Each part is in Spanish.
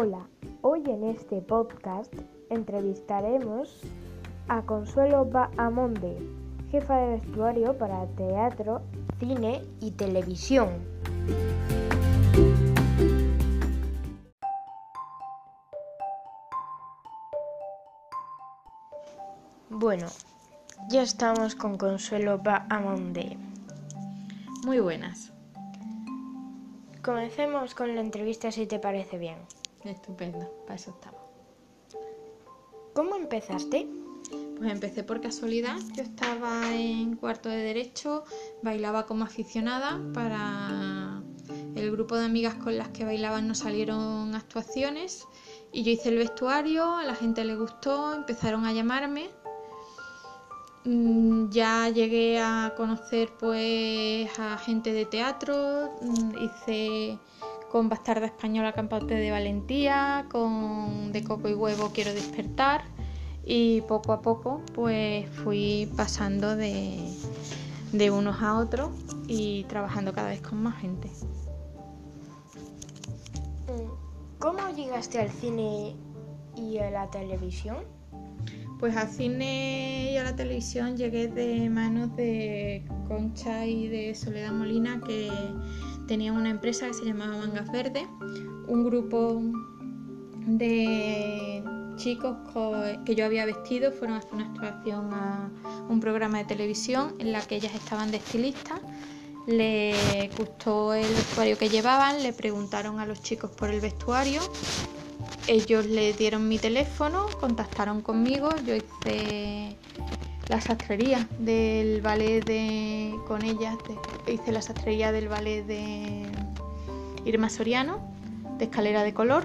Hola, hoy en este podcast entrevistaremos a Consuelo Baamonde, jefa de vestuario para teatro, cine y televisión. Bueno, ya estamos con Consuelo Baamonde. Muy buenas. Comencemos con la entrevista si te parece bien. Estupendo, para eso estamos. ¿Cómo empezaste? Pues empecé por casualidad. Yo estaba en cuarto de derecho, bailaba como aficionada para el grupo de amigas con las que bailaban no salieron actuaciones y yo hice el vestuario, a la gente le gustó, empezaron a llamarme. Mm, Ya llegué a conocer pues a gente de teatro, mm, hice con Bastarda Española Campante de Valentía, con De Coco y Huevo Quiero Despertar y poco a poco pues fui pasando de, de unos a otros y trabajando cada vez con más gente. ¿Cómo llegaste al cine y a la televisión? Pues al cine y a la televisión llegué de manos de Concha y de Soledad Molina que tenían una empresa que se llamaba Mangas Verdes, un grupo de chicos co- que yo había vestido fueron a hacer una actuación a un programa de televisión en la que ellas estaban de estilistas. Le gustó el vestuario que llevaban, le preguntaron a los chicos por el vestuario. Ellos le dieron mi teléfono, contactaron conmigo, yo hice la sastrería del ballet de con ellas, de- hice la sastrería del ballet de Irma Soriano, de escalera de color.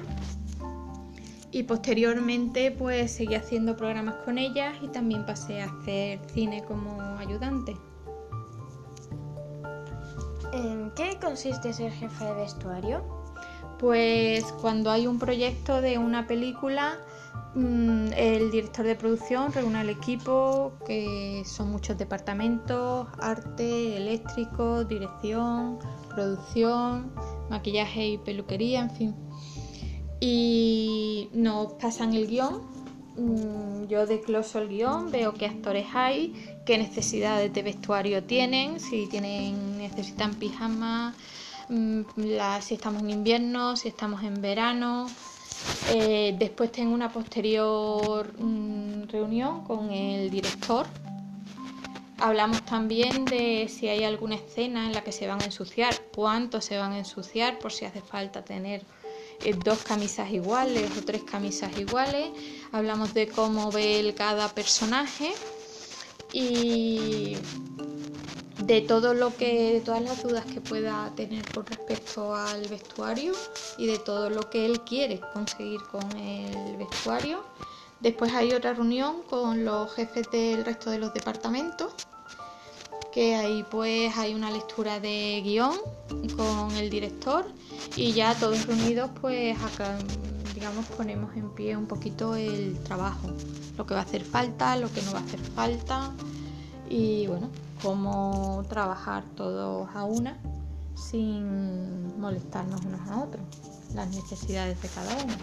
Y posteriormente pues seguí haciendo programas con ellas y también pasé a hacer cine como ayudante. ¿En qué consiste ser jefe de vestuario? Pues cuando hay un proyecto de una película, el director de producción reúne al equipo, que son muchos departamentos, arte, eléctrico, dirección, producción, maquillaje y peluquería, en fin. Y nos pasan el guion, mm, yo desgloso el guion, veo qué actores hay, qué necesidades de vestuario tienen, si tienen necesitan pijamas, mm, si estamos en invierno, si estamos en verano. Eh, después tengo una posterior mm, reunión con el director. Hablamos también de si hay alguna escena en la que se van a ensuciar, cuánto se van a ensuciar, por si hace falta tener eh, dos camisas iguales o tres camisas iguales. Hablamos de cómo ve el cada personaje y de todo lo que de todas las dudas que pueda tener con respecto al vestuario y de todo lo que él quiere conseguir con el vestuario. Después hay otra reunión con los jefes del resto de los departamentos, que ahí pues hay una lectura de guion con el director y ya todos reunidos pues acá digamos ponemos en pie un poquito el trabajo, lo que va a hacer falta, lo que no va a hacer falta y bueno, cómo trabajar todos a una sin molestarnos unos a otros, las necesidades de cada uno.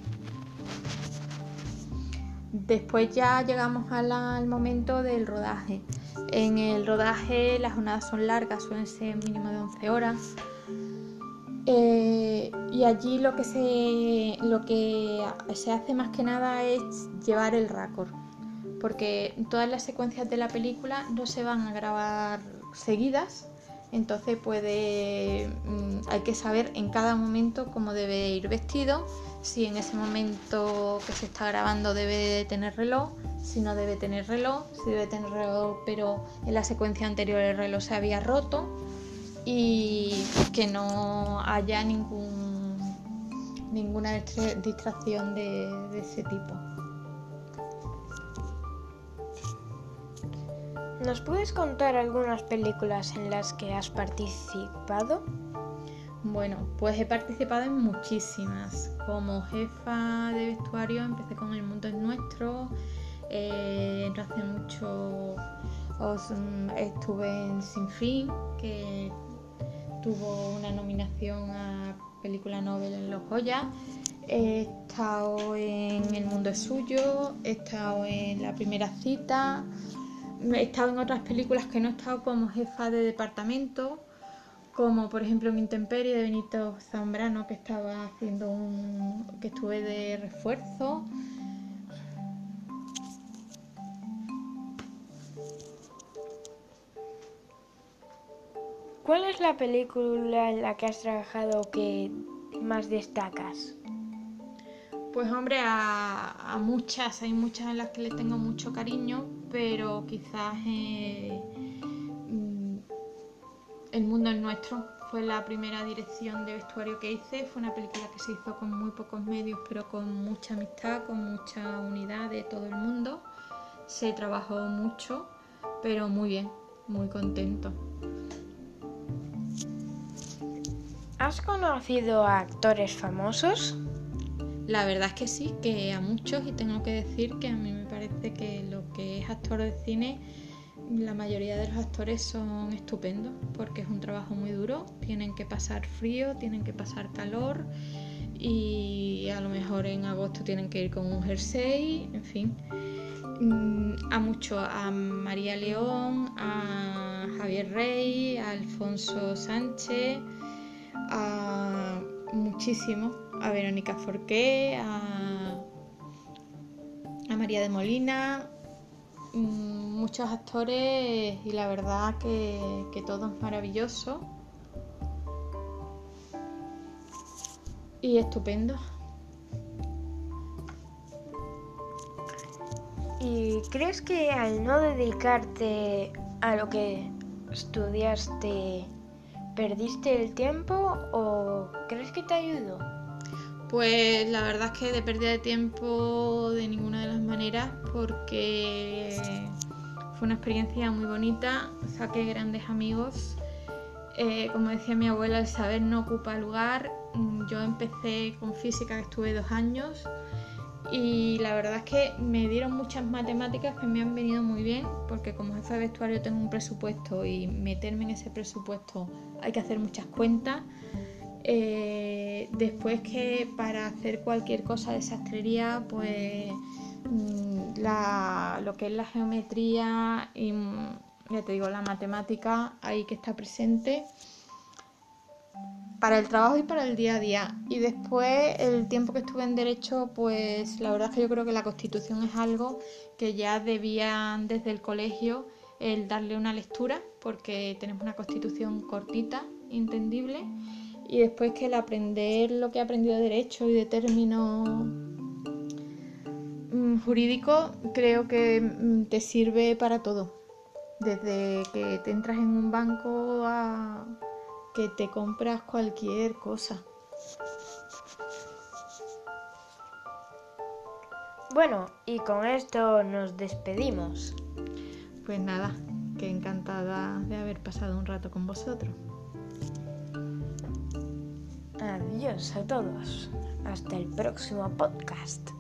Después ya llegamos al momento del rodaje. En el rodaje las jornadas son largas, suelen ser mínimo de 11 horas. Eh, y allí lo que, se, lo que se hace más que nada es llevar el récord porque todas las secuencias de la película no se van a grabar seguidas, entonces mm, hay que saber en cada momento cómo debe ir vestido, si en ese momento que se está grabando debe de tener reloj, si no debe tener reloj, si debe tener reloj pero en la secuencia anterior el reloj se había roto y que no haya ninguna distra- distracción de ese tipo. ¿Nos puedes contar algunas películas en las que has participado? Bueno, pues he participado en muchísimas. Como jefa de vestuario empecé con El Mundo es Nuestro. eh, hace mucho os, mm, estuve en Sin Fin, que tuvo una nominación a película Nobel en los Goya. He estado en El Mundo es Suyo, he estado en La Primera Cita, he estado en otras películas que no he estado como jefa de departamento, como por ejemplo en Intemperie de Benito Zambrano, que estaba haciendo un. que estuve de refuerzo. ¿Cuál es la película en la que has trabajado que más destacas? Pues hombre, a, muchas, hay muchas en las que le tengo mucho cariño, pero quizás eh, mm, El mundo es nuestro fue la primera dirección de vestuario que hice. Fue una película que se hizo con muy pocos medios, pero con mucha amistad, con mucha unidad de todo el mundo. Se trabajó mucho, pero muy bien, muy contento. ¿Has conocido a actores famosos? La verdad es que sí, que a muchos y tengo que decir que a mí me parece que lo que es actor de cine, la mayoría de los actores son estupendos porque es un trabajo muy duro, tienen que pasar frío, tienen que pasar calor y a lo mejor en agosto tienen que ir con un jersey, en fin. Mm, a muchos, a María León, a Javier Rey, a Alfonso Sánchez, a muchísimo, a Verónica Forqué, a, a María de Molina, muchos actores y la verdad que, que todo es maravilloso y estupendo. ¿Y crees que al no dedicarte a lo que estudiaste ¿Perdiste el tiempo o crees que te ayudó? Pues la verdad es que de pérdida de tiempo de ninguna de las maneras porque fue una experiencia muy bonita, saqué grandes amigos. Eh, como decía mi abuela, el saber no ocupa lugar. Yo empecé con física que estuve dos años y la verdad es que me dieron muchas matemáticas que me han venido muy bien porque como jefe de vestuario tengo un presupuesto y meterme en ese presupuesto hay que hacer muchas cuentas. Eh, después que para hacer cualquier cosa de sastrería pues mm, lo que es la geometría y mm, ya te digo la matemática hay que estar presente para el trabajo y para el día a día. Y después, el tiempo que estuve en Derecho, pues la verdad es que yo creo que la Constitución es algo que ya debían desde el colegio el darle una lectura, porque tenemos una Constitución cortita, entendible. Y después que el aprender lo que he aprendido de Derecho y de términos mm, jurídicos, creo que mm, te sirve para todo. Desde que te entras en un banco a que te compras cualquier cosa. Bueno, y con esto nos despedimos. Pues nada, que encantada de haber pasado un rato con vosotros. Adiós a todos. Hasta el próximo podcast.